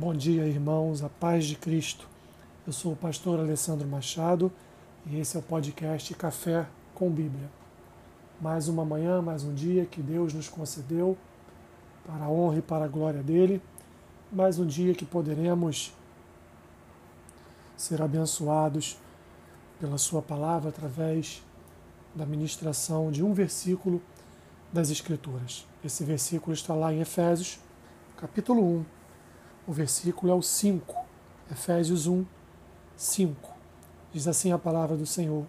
Bom dia, irmãos, a paz de Cristo. Eu sou o pastor Alessandro Machado e esse é o podcast Café com Bíblia. Mais uma manhã, mais um dia que Deus nos concedeu para a honra e para a glória dele. Mais um dia que poderemos ser abençoados pela Sua palavra através da ministração de um versículo das Escrituras. Esse versículo está lá em Efésios, capítulo 1. O versículo é o 5. Efésios 1, 5. Diz assim a palavra do Senhor: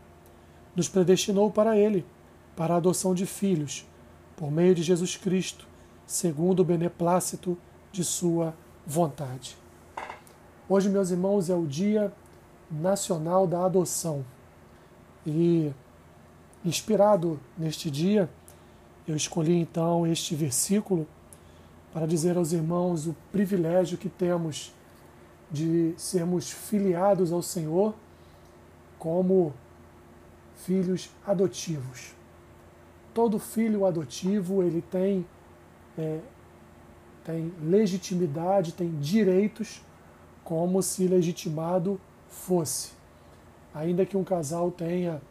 Nos predestinou para Ele, para a adoção de filhos, por meio de Jesus Cristo, segundo o beneplácito de Sua vontade. Hoje, meus irmãos, é o Dia Nacional da Adoção. E, inspirado neste dia, eu escolhi então este versículo para dizer aos irmãos o privilégio que temos de sermos filiados ao Senhor como filhos adotivos. Todo filho adotivo ele tem, é, tem legitimidade, tem direitos como se legitimado fosse. Ainda que um casal tenha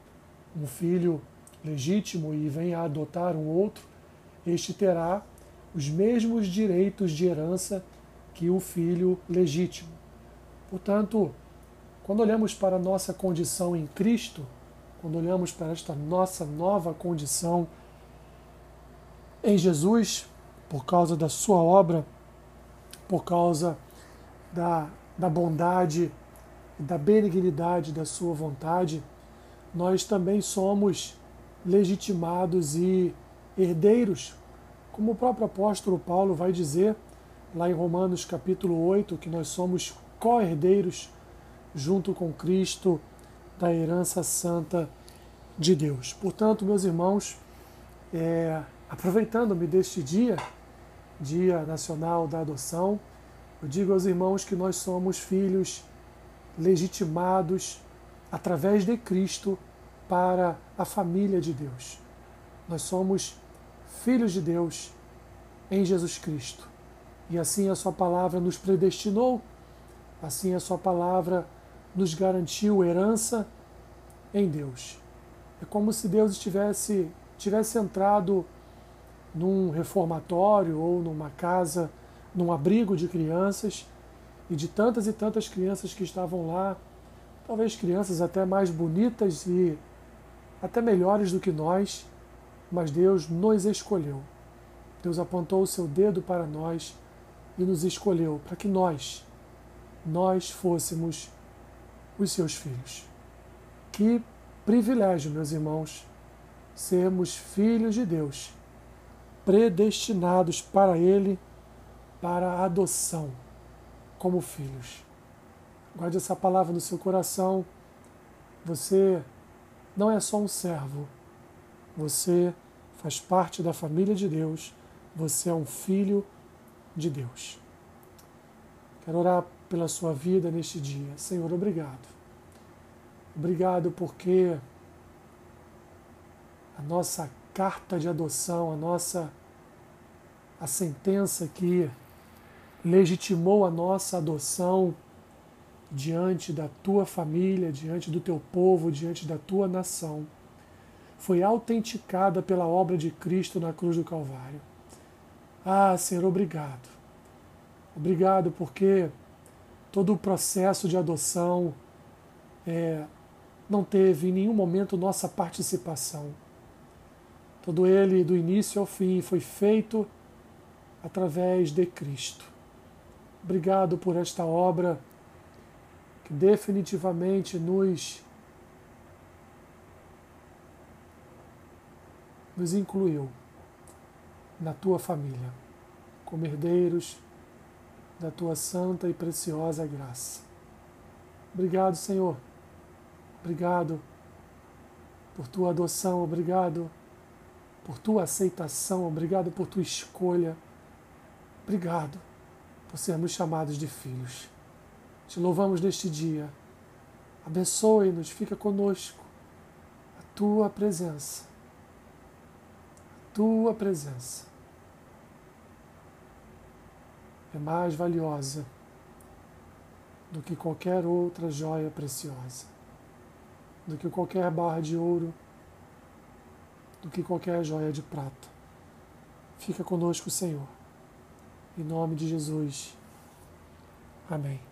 um filho legítimo e venha a adotar um outro, este terá os mesmos direitos de herança que o filho legítimo. Portanto, quando olhamos para a nossa condição em Cristo, quando olhamos para esta nossa nova condição em Jesus, por causa da Sua obra, por causa da, da bondade e da benignidade da Sua vontade, nós também somos legitimados e herdeiros, como o próprio apóstolo Paulo vai dizer lá em Romanos capítulo 8, que nós somos co-herdeiros junto com Cristo da herança santa de Deus. Portanto, meus irmãos, é, aproveitando-me deste dia, Dia Nacional da Adoção, eu digo aos irmãos que nós somos filhos legitimados através de Cristo para a família de Deus. Nós somos filhos de Deus em Jesus Cristo. E assim a Sua palavra nos predestinou, assim a Sua palavra nos garantiu herança em Deus. É como se Deus estivesse tivesse entrado num reformatório ou numa casa, num abrigo de crianças, e de tantas e tantas crianças que estavam lá, talvez crianças até mais bonitas e até melhores do que nós, mas Deus nos escolheu. Deus apontou o seu dedo para nós e nos escolheu para que nós, nós fôssemos os seus filhos. Que privilégio, meus irmãos, sermos filhos de Deus, predestinados para Ele, para a adoção como filhos. Guarde essa palavra no seu coração. Você não é só um servo. Você faz parte da família de Deus. Você é um filho de Deus. Quero orar pela sua vida neste dia. Senhor, obrigado. Obrigado porque a nossa carta de adoção, a nossa a sentença que legitimou a nossa adoção diante da tua família, diante do teu povo, diante da tua nação, foi autenticada pela obra de Cristo na cruz do Calvário. Ah, Senhor, obrigado. Obrigado porque todo o processo de adoção é, não teve em nenhum momento nossa participação. Todo ele, do início ao fim, foi feito através de Cristo. Obrigado por esta obra que definitivamente nos nos incluiu na tua família, como herdeiros da tua santa e preciosa graça. Obrigado, Senhor. Obrigado por tua adoção, obrigado por tua aceitação, obrigado por tua escolha. Obrigado por sermos chamados de filhos. Te louvamos neste dia. Abençoe-nos, fica conosco. A tua presença. Tua presença é mais valiosa do que qualquer outra joia preciosa, do que qualquer barra de ouro, do que qualquer joia de prata. Fica conosco, Senhor. Em nome de Jesus. Amém.